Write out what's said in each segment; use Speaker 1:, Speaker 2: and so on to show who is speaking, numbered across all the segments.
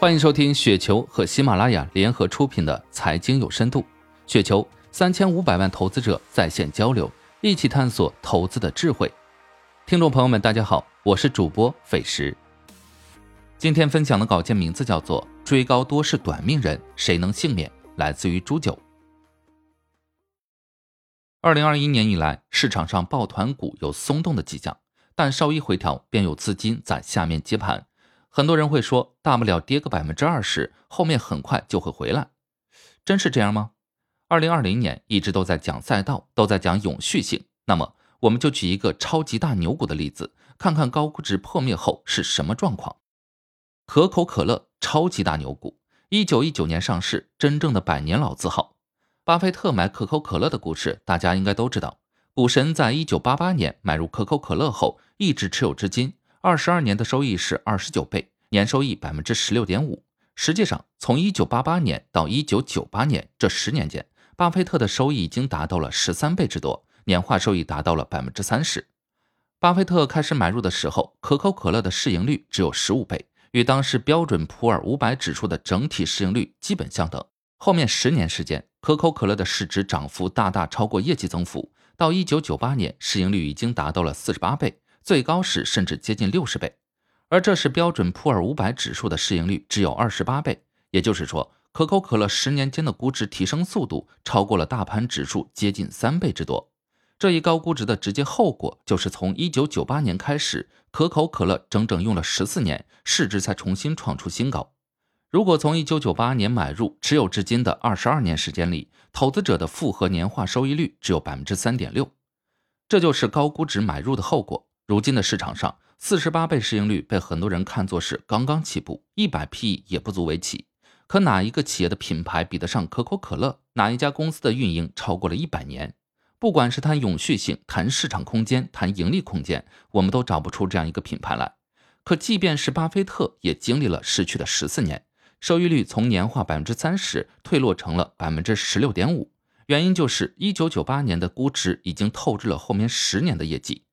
Speaker 1: 欢迎收听雪球和喜马拉雅联合出品的《财经有深度》，雪球三千五百万投资者在线交流，一起探索投资的智慧。听众朋友们，大家好，我是主播斐石。今天分享的稿件名字叫做《追高多是短命人，谁能幸免》，来自于朱九。二零二一年以来，市场上抱团股有松动的迹象，但稍一回调，便有资金在下面接盘。很多人会说，大不了跌个百分之二十，后面很快就会回来。真是这样吗？二零二零年一直都在讲赛道，都在讲永续性。那么，我们就举一个超级大牛股的例子，看看高估值破灭后是什么状况。可口可乐超级大牛股，一九一九年上市，真正的百年老字号。巴菲特买可口可乐的故事，大家应该都知道。股神在一九八八年买入可口可乐后，一直持有至今。二十二年的收益是二十九倍，年收益百分之十六点五。实际上，从一九八八年到一九九八年这十年间，巴菲特的收益已经达到了十三倍之多，年化收益达到了百分之三十。巴菲特开始买入的时候，可口可乐的市盈率只有十五倍，与当时标准普尔五百指数的整体市盈率基本相等。后面十年时间，可口可乐的市值涨幅大大超过业绩增幅，到一九九八年，市盈率已经达到了四十八倍。最高时甚至接近六十倍，而这是标准普尔五百指数的市盈率只有二十八倍，也就是说，可口可乐十年间的估值提升速度超过了大盘指数接近三倍之多。这一高估值的直接后果就是从一九九八年开始，可口可乐整整用了十四年，市值才重新创出新高。如果从一九九八年买入持有至今的二十二年时间里，投资者的复合年化收益率只有百分之三点六，这就是高估值买入的后果。如今的市场上，四十八倍市盈率被很多人看作是刚刚起步，一百 PE 也不足为奇。可哪一个企业的品牌比得上可口可乐？哪一家公司的运营超过了一百年？不管是谈永续性、谈市场空间、谈盈利空间，我们都找不出这样一个品牌来。可即便是巴菲特，也经历了失去的十四年，收益率从年化百分之三十退落成了百分之十六点五。原因就是一九九八年的估值已经透支了后面十年的业绩。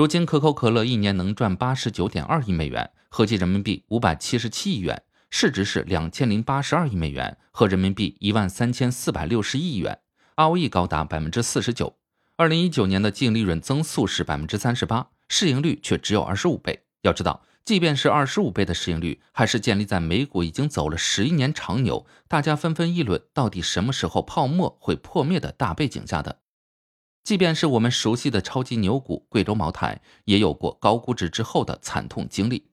Speaker 1: 如今，可口可乐一年能赚八十九点二亿美元，合计人民币五百七十七亿元，市值是两千零八十二亿美元和人民币一万三千四百六十亿元，ROE 高达百分之四十九。二零一九年的净利润增速是百分之三十八，市盈率却只有二十五倍。要知道，即便是二十五倍的市盈率，还是建立在美股已经走了十一年长牛，大家纷纷议论到底什么时候泡沫会破灭的大背景下的。即便是我们熟悉的超级牛股贵州茅台，也有过高估值之后的惨痛经历。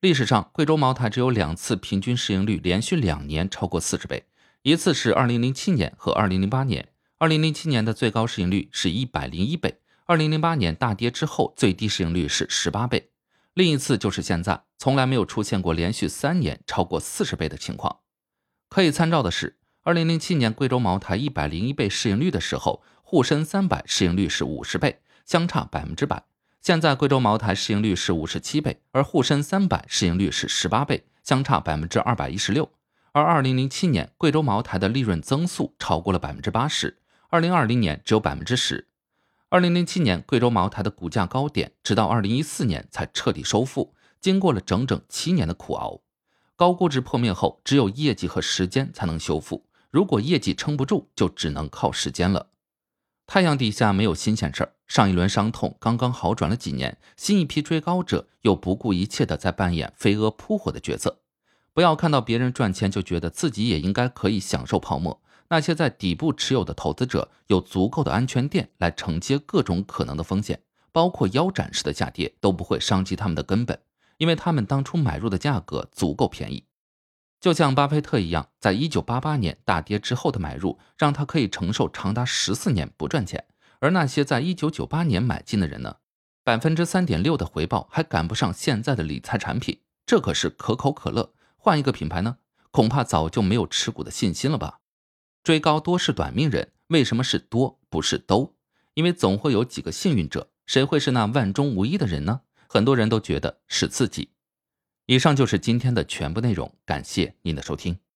Speaker 1: 历史上，贵州茅台只有两次平均市盈率连续两年超过四十倍，一次是二零零七年和二零零八年。二零零七年的最高市盈率是一百零一倍，二零零八年大跌之后最低市盈率是十八倍。另一次就是现在，从来没有出现过连续三年超过四十倍的情况。可以参照的是，二零零七年贵州茅台一百零一倍市盈率的时候。沪深三百市盈率是五十倍，相差百分之百。现在贵州茅台市盈率是五十七倍，而沪深三百市盈率是十八倍，相差百分之二百一十六。而二零零七年贵州茅台的利润增速超过了百分之八十，二零二零年只有百分之十。二零零七年贵州茅台的股价高点，直到二零一四年才彻底收复，经过了整整七年的苦熬。高估值破灭后，只有业绩和时间才能修复。如果业绩撑不住，就只能靠时间了。太阳底下没有新鲜事儿，上一轮伤痛刚刚好转了几年，新一批追高者又不顾一切的在扮演飞蛾扑火的角色。不要看到别人赚钱就觉得自己也应该可以享受泡沫。那些在底部持有的投资者有足够的安全垫来承接各种可能的风险，包括腰斩式的下跌都不会伤及他们的根本，因为他们当初买入的价格足够便宜。就像巴菲特一样，在一九八八年大跌之后的买入，让他可以承受长达十四年不赚钱。而那些在一九九八年买进的人呢？百分之三点六的回报还赶不上现在的理财产品。这可是可口可乐，换一个品牌呢，恐怕早就没有持股的信心了吧？追高多是短命人，为什么是多不是都？因为总会有几个幸运者，谁会是那万中无一的人呢？很多人都觉得是自己。以上就是今天的全部内容，感谢您的收听。